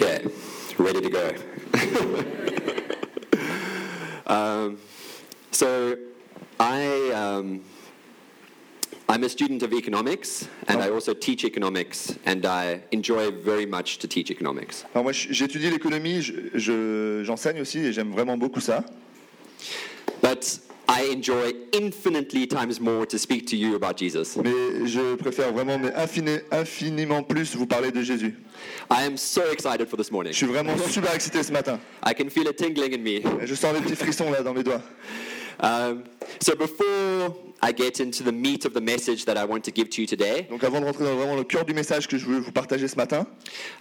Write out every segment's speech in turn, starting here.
Okay, ready to go. um, so, I um, I'm a student of economics, and I also teach economics, and I enjoy very much to teach economics. Alors moi, j'étudie l'économie, je- je- j'enseigne aussi et j'aime vraiment beaucoup ça. But I enjoy infinitely times more to speak to you about Jesus. Mais je préfère vraiment, mais infini- infiniment plus vous parler de Jésus. I am so excited for this morning. Je suis vraiment super excité ce matin. I can feel it tingling in me. Je sens des petits frissons là dans mes doigts. Um, so before I get into the meat of the message that I want to give to you today, Donc avant de rentrer dans vraiment le cœur du message que je veux vous partager ce matin,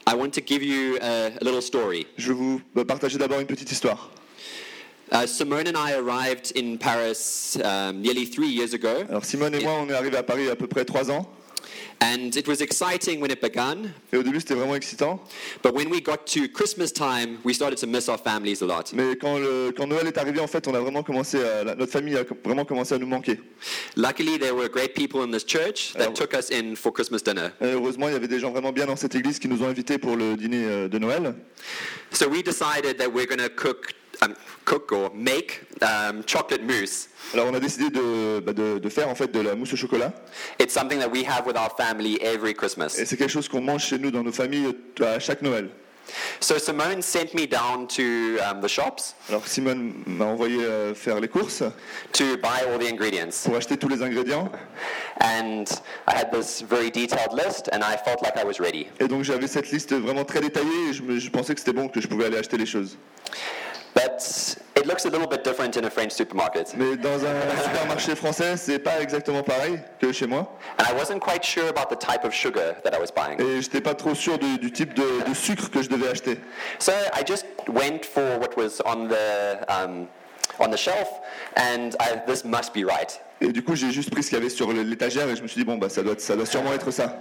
I want to give you a, a little story. je vais vous euh, partager d'abord une petite histoire. Uh, Simone and I arrived in Paris um, nearly three years ago, Alors Simone et moi, on est arrivés à Paris il y a à peu près trois ans. and it was exciting when it began. Et au début, c'était vraiment excitant. But when we got to Christmas time, we started to miss our families a lot. Mais quand, le- quand Noël est arrivé, en fait, on a vraiment commencé à, la- notre famille a vraiment commencé à nous manquer. Luckily, there were great people in this church that took us in for Christmas dinner. Et heureusement, il y avait des gens vraiment bien dans cette église qui nous ont invités pour le dîner euh, de Noël. So we decided that we're going to cook, um, cook or make um, chocolate mousse. Alors, on a décidé de, bah, de- de faire en fait de la mousse au chocolat. It's something that we have with our family every Et Christmas. c'est quelque chose qu'on mange chez nous dans nos familles à chaque Noël. So Simone sent me down to um, the shops Alors, Simone m'a envoyé euh, faire les courses to buy all the ingredients. pour acheter tous les ingrédients. And I had this very detailed list, and I felt like I was ready. Et donc, j'avais cette liste vraiment très détaillée et je, je pensais que c'était bon, que je pouvais aller acheter les choses. But it looks a little bit different in a French supermarket. Mais dans un supermarché français, c'est pas exactement pareil que chez moi. And I wasn't quite sure about the type of sugar that I was buying. Et j'étais pas trop sûr du, du type de, de sucre que je devais acheter. So I just went for what was on the, um, on the shelf, and I, this must be right. Et du coup, j'ai juste pris ce qu'il y avait sur l'étagère et je me suis dit, bon, bah, ça, doit, ça doit sûrement être ça.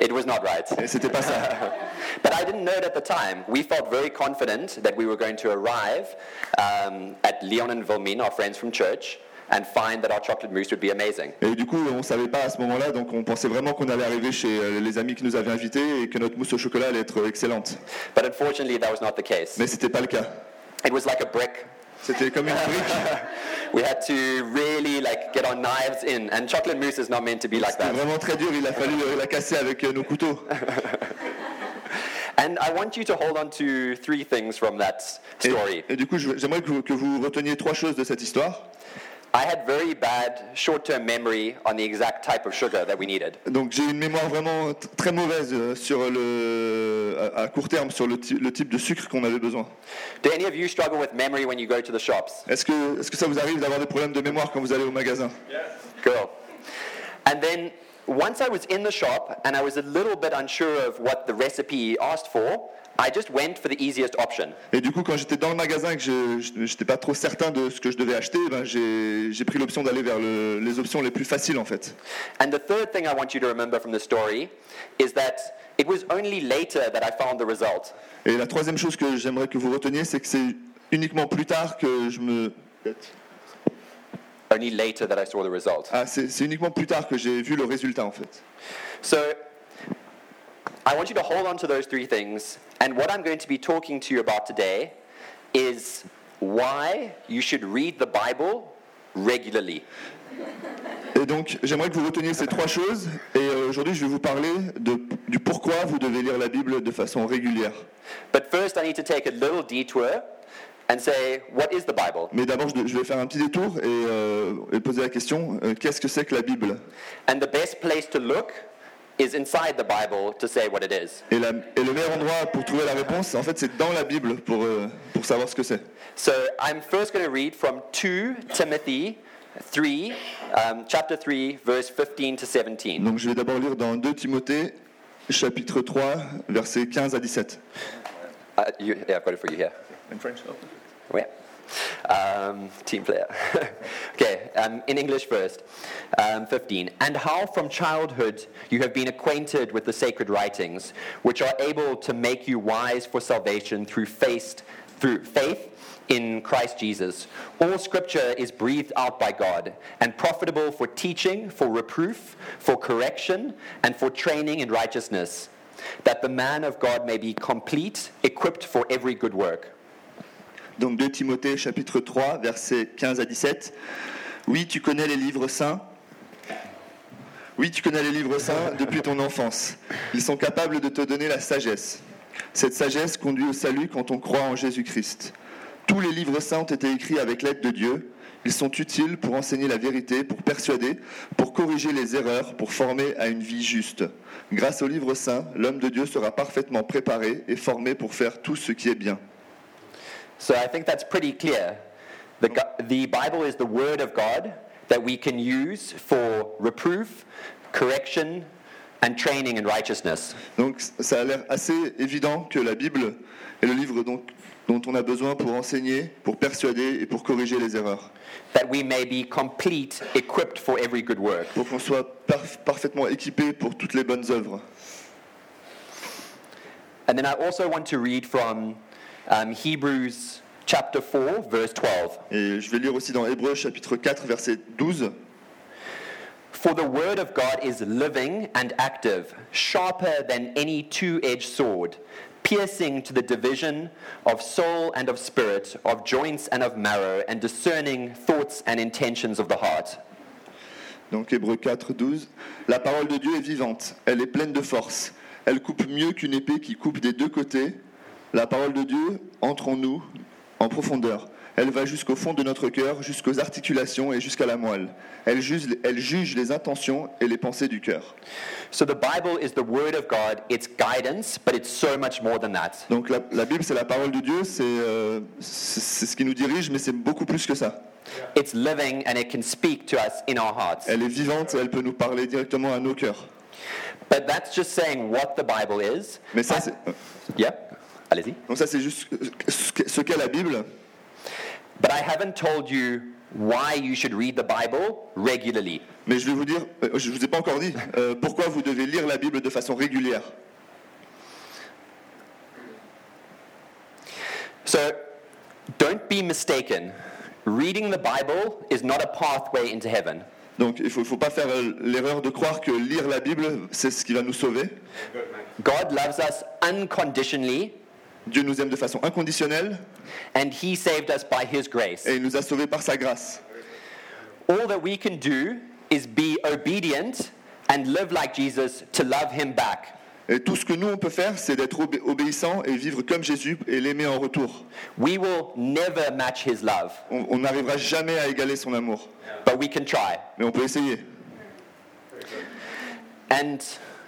It was not right. C'était pas ça. But I didn't know it at the time. We felt very confident that we were going to arrive um, at Leon and Vilmine, our friends from church, and find that our chocolate mousse would be amazing. Et du coup, on savait pas à ce moment-là, donc on pensait vraiment qu'on allait arriver chez euh, les amis qui nous avaient invités et que notre mousse au chocolat allait être excellente. But unfortunately, that was not the case. Mais c'était pas le cas. It was like a brick. C'était comme une brique. We had to really like get our knives in, and chocolate mousse is not meant to be like that. vraiment très dur. Il a fallu la casser avec euh, nos couteaux. And I want you to hold on to three things from that Et, story. et du coup, j'aimerais que que vous reteniez trois choses de cette histoire. I had very bad short-term memory on the exact type of sugar that we needed. Donc j'ai une mémoire vraiment très mauvaise euh, sur le, à, court terme sur le, ty- le type de sucre qu'on avait besoin. Do any of you struggle with memory when you go to the shops? Est-ce que, est-ce que ça vous arrive d'avoir des problèmes de mémoire quand vous allez au magasin? Cool. And then once I was in the shop and I was a little bit unsure of what the recipe asked for, I just went for the easiest option. Et du coup, quand j'étais dans le magasin et que je n'étais pas trop certain de ce que je devais acheter, ben, j'ai pris l'option d'aller vers le- les options les plus faciles en fait. And the third thing I want you to remember from the story is that it was only later that I found the result. Et la troisième chose que j'aimerais que vous reteniez, c'est que c'est uniquement plus tard que je me... Only later that I saw the result. Ah, c'est uniquement plus tard que j'ai vu le résultat en fait. So I want you to hold on to those three things. And what I'm going to be talking to you about today is why you should read the Bible regularly. Et donc, j'aimerais que vous reteniez ces trois choses. Et euh, aujourd'hui, je vais vous parler de- du pourquoi vous devez lire la Bible de façon régulière. But first, I need to take a little detour and say, what is the Bible? Mais d'abord, je vais faire un petit détour et, euh, et poser la question euh, qu'est-ce que c'est que la Bible? And the best place to look is inside the Bible to say what it is. et, la- et le meilleur endroit pour trouver la réponse, en fait, c'est dans la Bible pour, euh, pour savoir ce que c'est. So I'm first going to read from 2 Timothy 3, um, chapter 3, verse 15 to 17. Donc, je vais d'abord lire dans 2 Timothée, chapitre 3, versets 15 à 17. Uh, you, yeah, I've got it for you here. Yeah. Um, team player. okay, um, in English first. Um, 15. And how from childhood you have been acquainted with the sacred writings, which are able to make you wise for salvation through faith, through faith in Christ Jesus. All scripture is breathed out by God and profitable for teaching, for reproof, for correction, and for training in righteousness that the man of God may be complete, equipped for every good work. Donc 2 Timothée chapitre 3 versets 15 à 17. Oui, tu connais les livres saints. Oui, tu connais les livres saints depuis ton enfance. Ils sont capables de te donner la sagesse. Cette sagesse conduit au salut quand on croit en Jésus-Christ. Tous les livres saints ont été écrits avec l'aide de Dieu. Ils sont utiles pour enseigner la vérité, pour persuader, pour corriger les erreurs, pour former à une vie juste. Grâce aux livres saints, l'homme de Dieu sera parfaitement préparé et formé pour faire tout ce qui est bien. So I think that's pretty clear. The, the Bible is the Word of God that we can use for reproof, correction, and training in righteousness. Donc ça a l'air assez évident que la Bible est le livre donc, dont on a besoin pour enseigner, pour persuader et pour corriger les erreurs. That we may be complete, equipped for every good work. Pour qu'on soit parf- parfaitement équipé pour toutes les bonnes œuvres. And then I also want to read from um, Hebrews chapter 4, verse 12. Et je vais lire aussi dans Hébreux chapitre 4 verset 12. For the word of God is living and active, sharper than any two edged sword, piercing to the division of soul and of spirit, of joints and of marrow, and discerning thoughts and intentions of the heart. Donc Hébreux 4, 12. La parole de Dieu est vivante, elle est pleine de force. Elle coupe mieux qu'une épée qui coupe des deux côtés. La parole de Dieu entre en nous en profondeur. Elle va jusqu'au fond de notre cœur, jusqu'aux articulations et jusqu'à la moelle. Elle juge, elle juge les intentions et les pensées du cœur. So the Bible is the word of God, it's guidance, but it's so much more than that. Donc la, la Bible, c'est la parole de Dieu, c'est euh, c'est- ce qui nous dirige, mais c'est beaucoup plus que ça. It's living and it can speak to us in our hearts. Elle est vivante et elle peut nous parler directement à nos cœurs. But that's just saying what the Bible is. Mais ça, c'est yeah, allez-y. donc ça, c'est juste ce qu'est- la Bible. But I haven't told you why you should read the Bible regularly. Mais je vais vous dire, euh, je ne vous ai pas encore dit, euh, pourquoi vous devez lire la Bible de façon régulière. So don't be mistaken. Reading the Bible is not a pathway into heaven. Donc il ne faut, faut pas faire euh, l'erreur de croire que lire la Bible, c'est ce qui va nous sauver. God loves us unconditionally, Dieu nous aime de façon inconditionnelle and He saved us by His grace. et il nous a sauvés par sa grâce. All that we can do is be obedient and live like Jesus to love Him back. Et tout ce que nous, on peut faire, c'est d'être obé- obéissant et vivre comme Jésus et l'aimer en retour. We will never match His love, On n'arrivera jamais à égaler son amour, but we can try. mais on peut essayer. And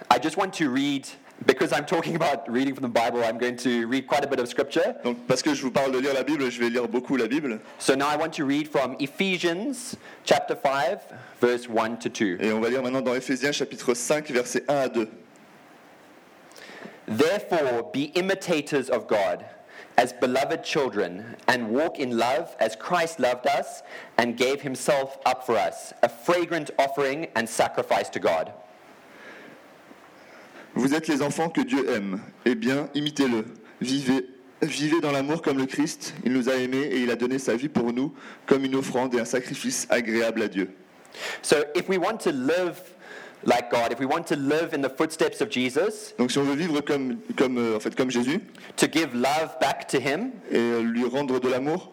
I just want to read, because I'm talking about reading from the Bible, I'm going to read quite a bit of scripture. Donc parce que je vous parle de lire la Bible, je vais lire beaucoup la Bible. So now I want to read from Ephesians chapter 5, verse 1 to 2. Et on va lire maintenant dans Éphésiens chapitre 5, versets 1 à 2. Therefore, be imitators of God as beloved children, and walk in love as Christ loved us and gave himself up for us, a fragrant offering and sacrifice to God. Vous êtes les enfants que Dieu aime. Eh bien, imitez-le. Vivez, vivez dans l'amour comme le Christ. Il nous a aimés et il a donné sa vie pour nous comme une offrande et un sacrifice agréable à Dieu. So, if we want to live like God, if we want to live in the footsteps of Jesus, Donc si on veut vivre comme, comme, euh, en fait, comme Jésus to give love back to him, et euh, lui rendre de l'amour,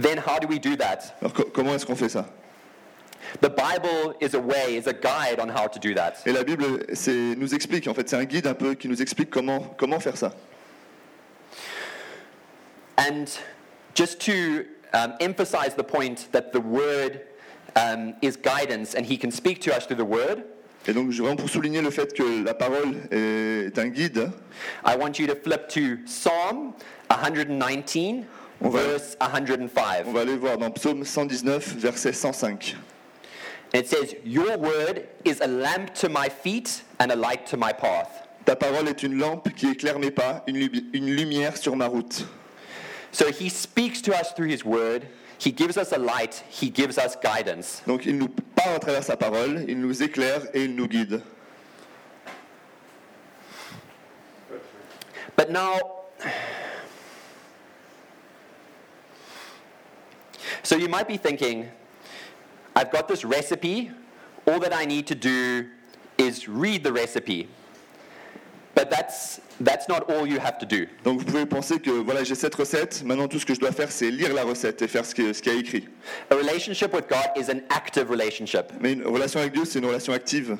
then how do we do that? alors co- comment est-ce qu'on fait ça? The Bible is a way, is a guide on how to do that. Et la Bible nous explique, en fait c'est un guide un peu qui nous explique comment, comment faire ça. And just to um, emphasize the point that the Word um, is guidance and He can speak to us through the Word, Et donc vraiment pour souligner le fait que la parole est un guide, I want you to flip to Psalm 119, On va- verse 105. on va aller voir dans Psaume 119, verset 105. It says, Your Word is a lamp to my feet and a light to my path. Ta parole est une lampe qui éclaire mes pas, une, une lumière sur ma route. So He speaks to us through His Word. He gives us a light. He gives us guidance. Donc il nous parle à travers sa parole, il nous éclaire et il nous guide. But now, so you might be thinking, I've got this recipe. All that I need to do is read the recipe. But that's, that's not all you have to do. Donc vous pouvez penser que voilà, j'ai cette recette, maintenant tout ce que je dois faire c'est lire la recette et faire ce qui ce qui est écrit. A relationship with God is an active relationship. Mais une relation avec Dieu, c'est une relation active.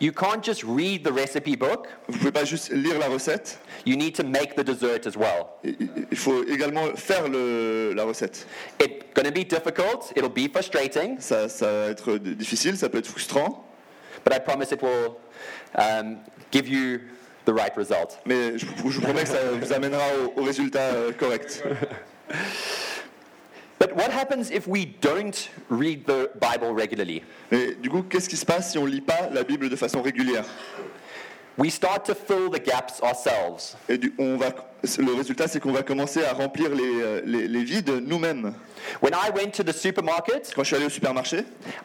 You can't just read the recipe book, Vous pouvez pas juste lire la recette, you need to make the dessert as well. il faut également faire le- la recette. It's going to be difficult, it'll be frustrating, Ça, ça va être difficile, ça peut être frustrant, but I promise it will um, give you the right result. mais je, vous- je vous promets que ça vous amènera au, au résultat euh, correct. But what happens if we don't read the Bible regularly? Mais du coup, qu'est-ce qui se passe si on lit pas la Bible de façon régulière? We start to fill the gaps ourselves. Et du- on va, le résultat, c'est qu'on va commencer à remplir les, euh, les, les vides nous-mêmes. When I went to the supermarket, Quand je suis allé au supermarché,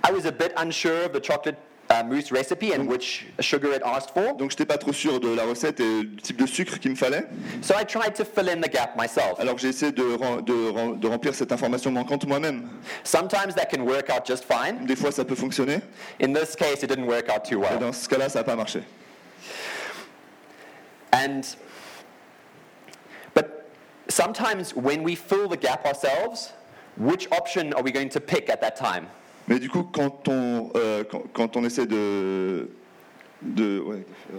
I was a bit unsure of the chocolate uh, mousse recipe and which sugar it asked for, donc j'étais pas trop sûr de la recette et du type de sucre qu'il me fallait. so I tried to fill in the gap myself. Alors j'ai essayé de, de, de remplir cette information manquante moi-même. Sometimes that can work out just fine. Des fois, ça peut fonctionner. In this case, it didn't work out too Et well. dans ce cas-là, ça n'a pas marché. And but sometimes when we fill the gap ourselves, which option are we going to pick at that time? Mais du coup, quand on, euh, quand, quand on essaie de, de ouais, euh,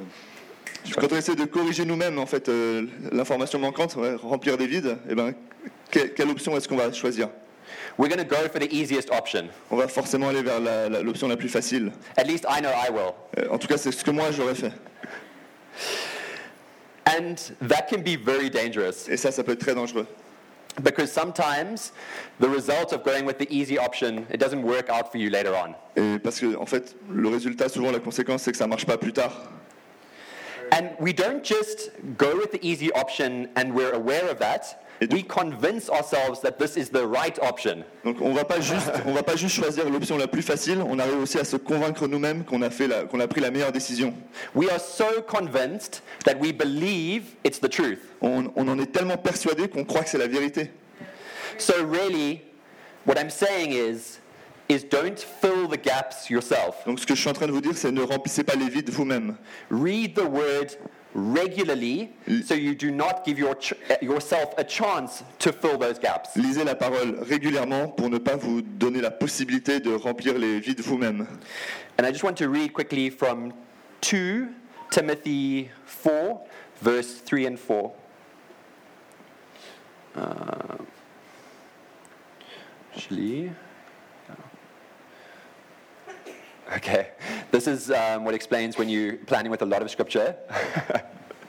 quand on essaie de corriger nous-mêmes en fait euh, l'information manquante, ouais, remplir des vides, eh ben, que- quelle option est-ce qu'on va choisir? We're going to go for the easiest option. On va forcément aller vers la- la- l'option la, plus facile. At least I know I will. Euh, en tout cas, c'est ce que moi j'aurais fait. And that can be very dangerous Et ça, ça peut être très dangereux. Because sometimes the result of going with the easy option, it doesn't work out for you later on. Et parce que en fait, le résultat, souvent la conséquence, c'est que ça marche pas plus tard. And we don't just go with the easy option and we're aware of that. Et du- We convince ourselves that this is the right option. Donc on va pas juste, on va pas juste choisir l'option la plus facile. On arrive aussi à se convaincre nous-mêmes qu'on a fait la- qu'on a pris la meilleure décision. We are so convinced that we believe it's the truth. On, on en est tellement persuadé qu'on croit que c'est la vérité. So really, what I'm saying is, is don't fill the gaps yourself. Donc ce que je suis en train de vous dire, c'est ne remplissez pas les vides vous-même. Read the word regularly so you do not give your yourself a chance to fill those gaps. Lisez la parole régulièrement pour ne pas vous donner la possibilité de remplir les vides vous-même. And I just want to read quickly from 2 Timothy 4, verse 3 and 4. Uh, actually, okay, this is um, what explains when you're planning with a lot of scripture.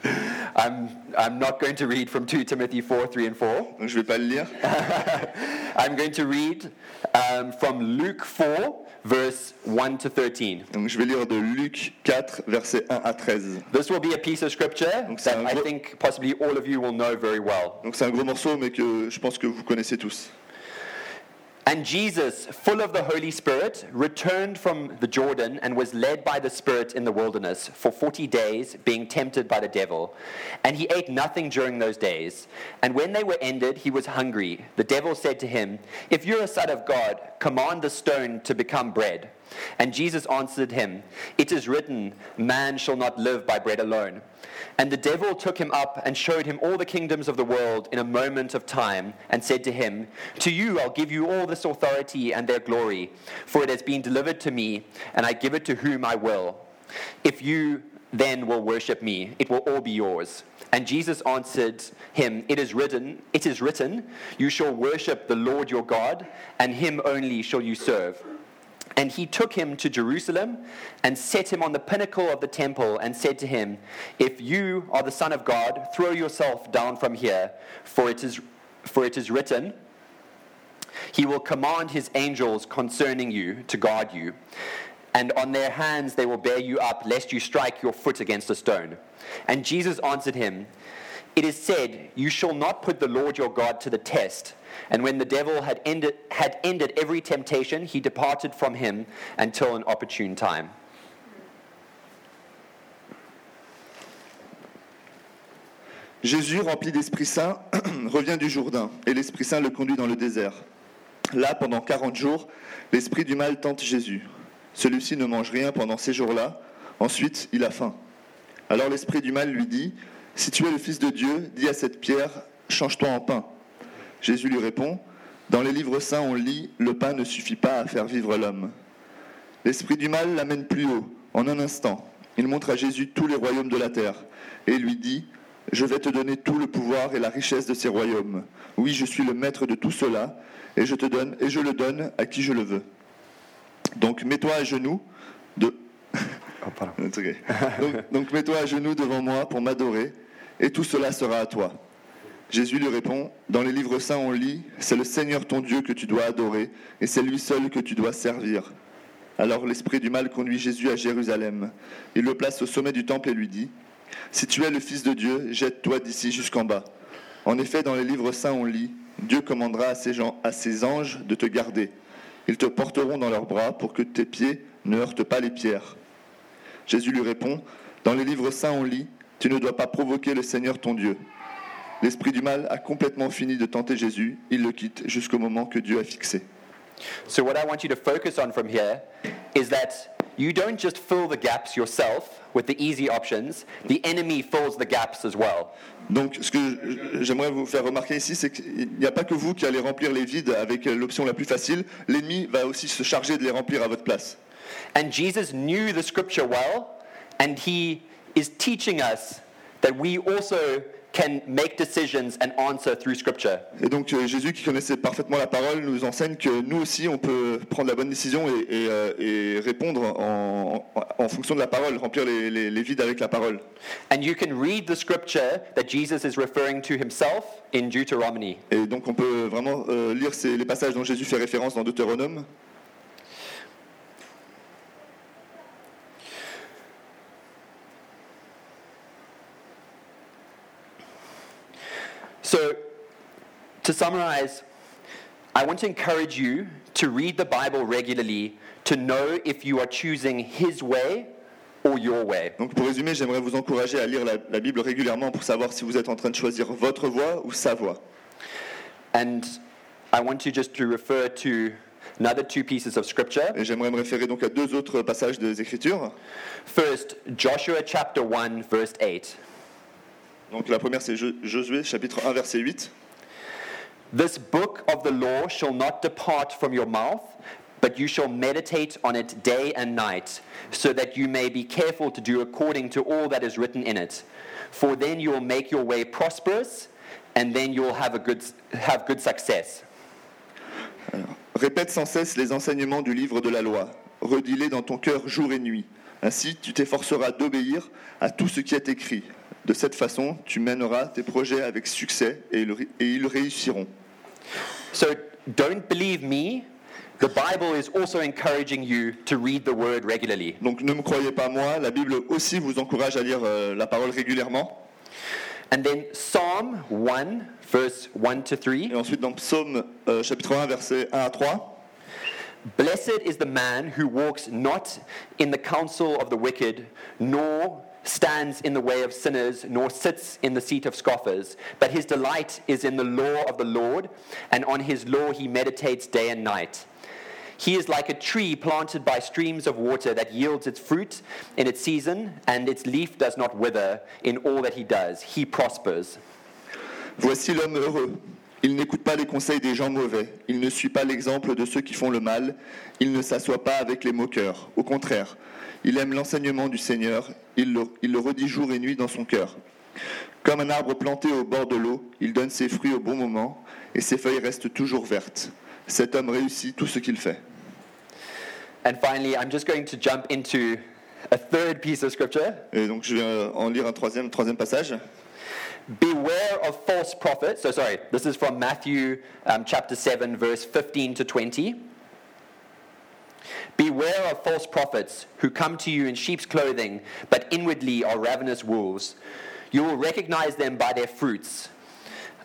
I'm, I'm not going to read from 2 Timothy 4, 3 and 4. Donc je vais pas le lire. I'm going to read um, from Luke 4, verse 1 to 13. Donc je vais lire de Luc 4, versets 1 à 13. This will be a piece of scripture Donc that un I gros- think possibly all of you will know very well. Donc c'est un gros morceau, mais que je pense que vous connaissez tous. And Jesus, full of the Holy Spirit, returned from the Jordan and was led by the Spirit in the wilderness for 40 days, being tempted by the devil. And he ate nothing during those days. And when they were ended, he was hungry. The devil said to him, If you're a son of God, command the stone to become bread. And Jesus answered him, It is written, Man shall not live by bread alone. And the devil took him up and showed him all the kingdoms of the world in a moment of time, and said to him, To you I'll give you all this authority and their glory, for it has been delivered to me, and I give it to whom I will. If you then will worship me, it will all be yours. And Jesus answered him, It is written, it is written, you shall worship the Lord your God, and him only shall you serve. And he took him to Jerusalem and set him on the pinnacle of the temple and said to him, If you are the Son of God, throw yourself down from here, for it is, for it is written, He will command his angels concerning you to guard you, and on their hands they will bear you up, lest you strike your foot against a stone. And Jesus answered him, It is said, You shall not put the Lord your God to the test. And when the devil had ended, had ended every temptation, he departed from him until an opportune time. Jésus, rempli d'Esprit Saint, revient du Jourdain, et l'Esprit Saint le conduit dans le désert. Là, pendant quarante jours, l'Esprit du mal tente Jésus. Celui-ci ne mange rien pendant ces jours-là, ensuite il a faim. Alors l'esprit du mal lui dit, Si tu es le Fils de Dieu, dis à cette pierre, change-toi en pain. Jésus lui répond, Dans les livres saints on lit, le pain ne suffit pas à faire vivre l'homme. L'esprit du mal l'amène plus haut, en un instant. Il montre à Jésus tous les royaumes de la terre, et lui dit, Je vais te donner tout le pouvoir et la richesse de ces royaumes. Oui, je suis le maître de tout cela, et je te donne, et je le donne à qui je le veux. Donc mets-toi à genoux, de... Oh, donc, donc mets-toi à genoux devant moi pour m'adorer, et tout cela sera à toi. Jésus lui répond, Dans les livres saints on lit, C'est le Seigneur ton Dieu que tu dois adorer, et c'est lui seul que tu dois servir. Alors l'esprit du mal conduit Jésus à Jérusalem. Il le place au sommet du temple et lui dit, Si tu es le Fils de Dieu, jette-toi d'ici jusqu'en bas. En effet, dans les livres saints on lit, Dieu commandera à ses, gens, à ses anges de te garder. Ils te porteront dans leurs bras pour que tes pieds ne heurtent pas les pierres. Jésus lui répond, Dans les livres saints on lit, Tu ne dois pas provoquer le Seigneur ton Dieu. L'esprit du mal a complètement fini de tenter Jésus, il le quitte jusqu'au moment que Dieu a fixé. So what I want you to focus on from here is that you don't just fill the gaps yourself with the easy options, the enemy fills the gaps as well. Donc, ce que j'aimerais vous faire remarquer ici, c'est qu'il n'y a pas que vous qui allez remplir les vides avec l'option la plus facile. L'ennemi va aussi se charger de les remplir à votre place. And Jesus knew the scripture well, and he is teaching us that we also can make decisions and answer through scripture. Et donc euh, Jésus qui connaissait parfaitement la parole nous enseigne que nous aussi on peut prendre la bonne décision et, et, euh, et répondre en, en, fonction de la parole, remplir les, les, les, vides avec la parole. And you can read the scripture that Jesus is referring to himself in Deuteronomy. Et donc on peut vraiment euh, lire ces, les passages dont Jésus fait référence dans Deutéronome. So, to summarize, I want to encourage you to read the Bible regularly to know if you are choosing His way or your way. Donc pour résumer, j'aimerais vous encourager à lire la, la, Bible régulièrement pour savoir si vous êtes en train de choisir votre voie ou sa voie. And I want you just to refer to another two pieces of scripture. Et j'aimerais me référer donc à deux autres passages des Écritures. First, Joshua chapter 1 verse 8. Donc la première c'est Josué chapitre 1 verset 8. This book of the law shall not depart from your mouth, but you shall meditate on it day and night, so that you may be careful to do according to all that is written in it. For then you will make your way prosperous, and then you will have, a good, have good success. Alors, répète sans cesse les enseignements du livre de la loi. Redis-les dans ton cœur jour et nuit. Ainsi, tu t'efforceras d'obéir à tout ce qui est écrit. De cette façon, tu mèneras tes projets avec succès et ils, réussiront. So don't believe me. The Bible is also encouraging you to read the word regularly. Donc ne me croyez pas moi, la Bible aussi vous encourage à lire euh, la parole régulièrement. And then Psalm 1 verse 1 to 3. Et ensuite dans Psaume euh, chapitre 1 verset 1 à 3. Blessed is the man who walks not in the counsel of the wicked, nor stands in the way of sinners, nor sits in the seat of scoffers, but his delight is in the law of the Lord, and on his law he meditates day and night. He is like a tree planted by streams of water that yields its fruit in its season, and its leaf does not wither. In all that he does, he prospers. Voici l'homme heureux. Il n'écoute pas les conseils des gens mauvais. Il ne suit pas l'exemple de ceux qui font le mal. Il ne s'assoit pas avec les moqueurs. Au contraire, il aime l'enseignement du Seigneur, il le, il le, redit jour et nuit dans son cœur. Comme un arbre planté au bord de l'eau, il donne ses fruits au bon moment et ses feuilles restent toujours vertes. Cet homme réussit tout ce qu'il fait. And finally, I'm just going to jump into a third piece of scripture. Et donc je vais en lire un troisième, troisième passage. Beware of false prophets. So sorry, this is from Matthew um, chapter 7, verse 15 to 20. Beware of false prophets who come to you in sheep's clothing, but inwardly are ravenous wolves. You will recognize them by their fruits.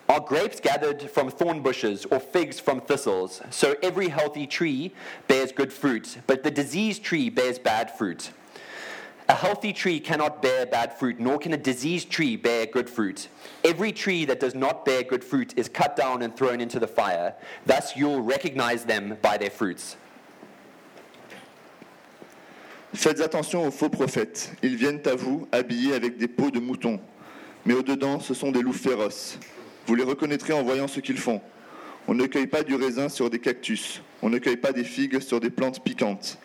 Are grapes gathered from thorn bushes or figs from thistles? So every healthy tree bears good fruit, but the diseased tree bears bad fruit. A healthy tree cannot bear bad fruit, nor can a diseased tree bear good fruit. Every tree that does not bear good fruit is cut down and thrown into the fire. Thus you'll recognize them by their fruits. Faites attention aux faux prophètes. Ils viennent à vous habillés avec des peaux de moutons. Mais au-dedans, ce sont des loups féroces. Vous les reconnaîtrez en voyant ce qu'ils font. On ne cueille pas du raisin sur des cactus. On ne cueille pas des figues sur des plantes piquantes.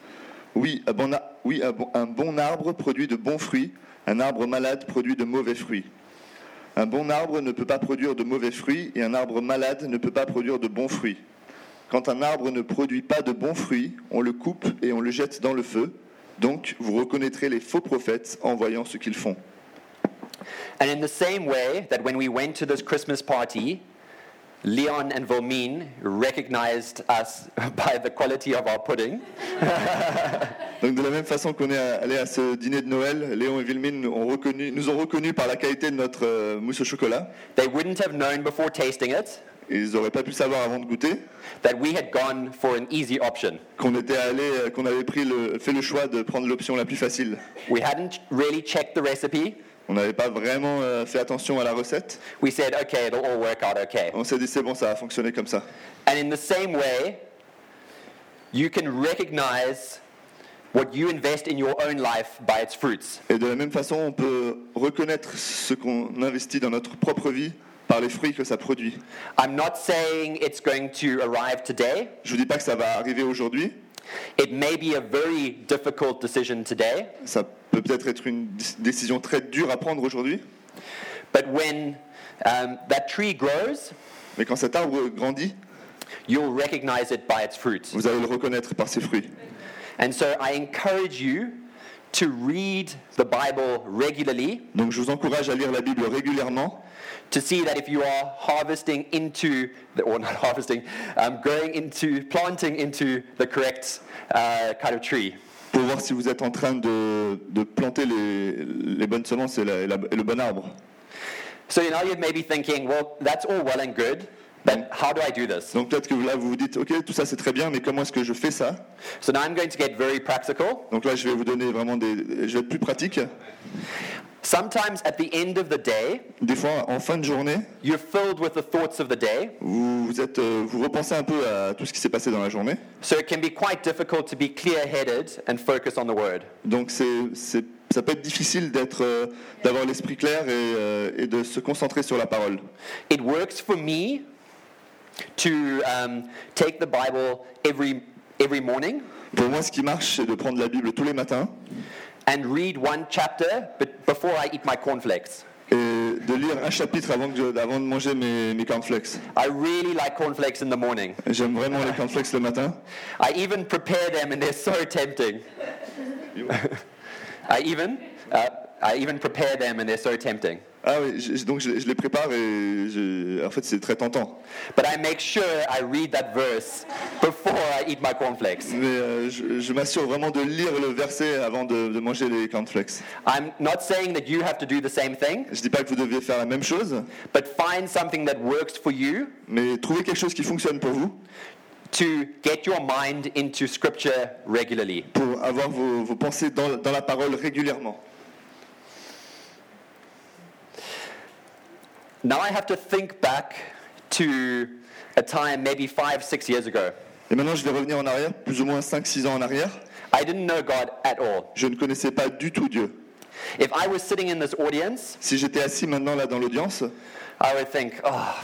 Oui, un bon, oui, un bon arbre produit de bons fruits. Un arbre malade produit de mauvais fruits. Un bon arbre ne peut pas produire de mauvais fruits et un arbre malade ne peut pas produire de bons fruits. Quand un arbre ne produit pas de bons fruits, on le coupe et on le jette dans le feu. Donc, vous reconnaîtrez les faux prophètes en voyant ce qu'ils font. And in the same way that when we went to this Christmas party, Leon and Vilmine recognized us by the quality of our pudding. Donc de la même façon qu'on est allé à ce dîner de Noël, Léon et Vilmine ont reconnu, nous ont reconnus par la qualité de notre euh, mousse au chocolat. They wouldn't have known before tasting it. Ils n'auraient pas pu savoir avant de goûter. That we had gone for an easy option. Qu'on était allé, euh, qu'on avait pris le, fait le choix de prendre l'option la plus facile. We hadn't really checked the recipe. On n'avait pas vraiment euh, fait attention à la recette. We said, okay, it'll all work out okay. On s'est dit c'est bon, ça va fonctionner comme ça. And in the same way, you can recognize what you invest in your own life by its fruits. Et de la même façon, on peut reconnaître ce qu'on investit dans notre propre vie par les fruits que ça produit. I'm not saying it's going to arrive today. Je vous dis pas que ça va arriver aujourd'hui. It may be a very difficult decision today. Ça peut peut-être être une décision très dure à prendre aujourd'hui. But when um, that tree grows, mais quand cet arbre grandit, you'll recognize it by its fruits. Vous allez le reconnaître par ses fruits. And so I encourage you to read the Bible regularly. Donc je vous encourage à lire la Bible régulièrement. To see that if you are harvesting into, the, or not harvesting, um, growing into, planting into the correct uh, kind of tree. Pour voir si vous êtes en train de, de planter les, les bonnes semences et, la, et, la, et le bon arbre. So you know you may be thinking, well, that's all well and good. But how do I do this? Donc peut-être que là vous vous dites, ok, tout ça c'est très bien, mais comment est-ce que je fais ça? So now I'm going to get very practical. Donc là je vais vous donner vraiment des, je vais être plus pratique. Sometimes at the end of the day, des fois en fin de journée, you're filled with the thoughts of the day. Vous, vous êtes, euh, vous repensez un peu à tout ce qui s'est passé dans la journée. So it can be quite difficult to be clear-headed and focus on the word. Donc c'est, c'est, ça peut être difficile d'être, euh, d'avoir l'esprit clair et, euh, et de se concentrer sur la parole. It works for me to um, take the Bible every, every morning. Pour moi, ce qui marche, c'est de prendre la Bible tous les matins. And read one chapter before I eat my cornflakes. Et de lire un chapitre avant, que, avant de manger mes, mes cornflakes. I really like cornflakes in the morning. J'aime vraiment les cornflakes le matin. I even prepare them and they're so tempting. I even, uh, I even prepare them and they're so tempting. Ah oui, je, donc je, je, les prépare et je, en fait c'est très tentant. But I make sure I read that verse before I eat my cornflakes. Mais euh, je, m'assure vraiment de lire le verset avant de, de, manger les cornflakes. I'm not saying that you have to do the same thing. Je dis pas que vous devez faire la même chose. But find something that works for you. Mais trouvez quelque chose qui fonctionne pour vous. To get your mind into scripture regularly. Pour avoir vos, vos pensées dans, dans la parole régulièrement. Now I have to think back to a time maybe five, six years ago. Et maintenant, je vais revenir en arrière, plus ou moins 5-6 ans en arrière. I didn't know God at all. Je ne connaissais pas du tout Dieu. If I was sitting in this audience, si j'étais assis maintenant là dans l'audience, I would think, oh,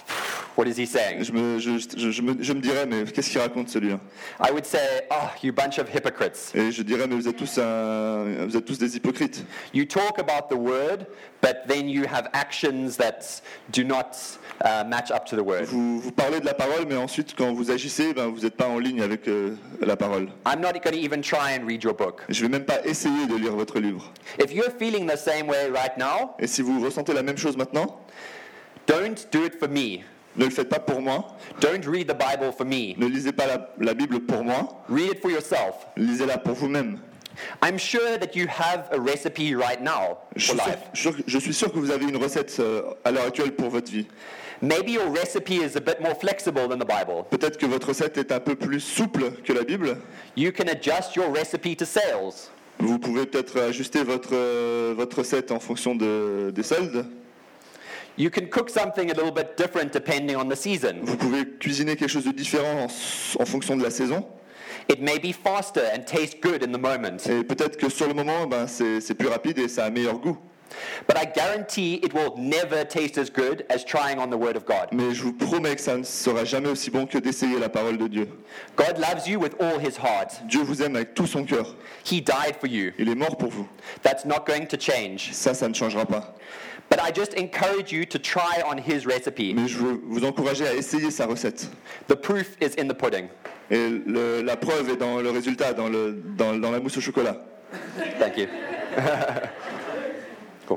what is he saying? Je me, je, je, je me, je me dirais, mais qu'est-ce qu'il raconte celui-là? I would say, oh, you bunch of hypocrites. Et je dirais, mais vous êtes tous, un, vous êtes tous des hypocrites. You talk about the word, but then you have actions that do not uh, match up to the word. Vous, vous parlez de la parole, mais ensuite, quand vous agissez, ben, vous n'êtes pas en ligne avec euh, la parole. I'm not going to even try and read your book. Je vais même pas essayer de lire votre livre. If you're feeling the same way right now, Et si vous ressentez la même chose maintenant, don't do it for me. Ne le faites pas pour moi. Don't read the Bible for me. Ne lisez pas la, la Bible pour moi. Read it for yourself. Lisez-la pour vous-même. I'm sure that you have a recipe right now je, for suis life. sûr, je suis sûr que vous avez une recette euh, à l'heure actuelle pour votre vie. Maybe your recipe is a bit more flexible than the Bible. Peut-être que votre recette est un peu plus souple que la Bible. You can adjust your recipe to sales. Vous pouvez peut-être ajuster votre, euh, votre recette en fonction de, des soldes. You can cook something a little bit different depending on the season. Vous pouvez cuisiner quelque chose de différent en, en fonction de la saison. It may be faster and taste good in the moment, Et peut-être que sur le moment, ben, c'est plus rapide et ça a un meilleur goût. but I guarantee it will never taste as good as trying on the Word of God. Mais je vous promets que ça ne sera jamais aussi bon que d'essayer la parole de Dieu. God loves you with all his heart. Dieu vous aime avec tout son cœur. He died for you. Il est mort pour vous. That's not going to change. Ça, ça ne changera pas. But I just encourage you to try on his recipe. Mais je veux vous encourager à essayer sa recette. The proof is in the pudding. Et le- la preuve est dans le résultat, dans, le, dans, dans la mousse au chocolat. Thank you. cool.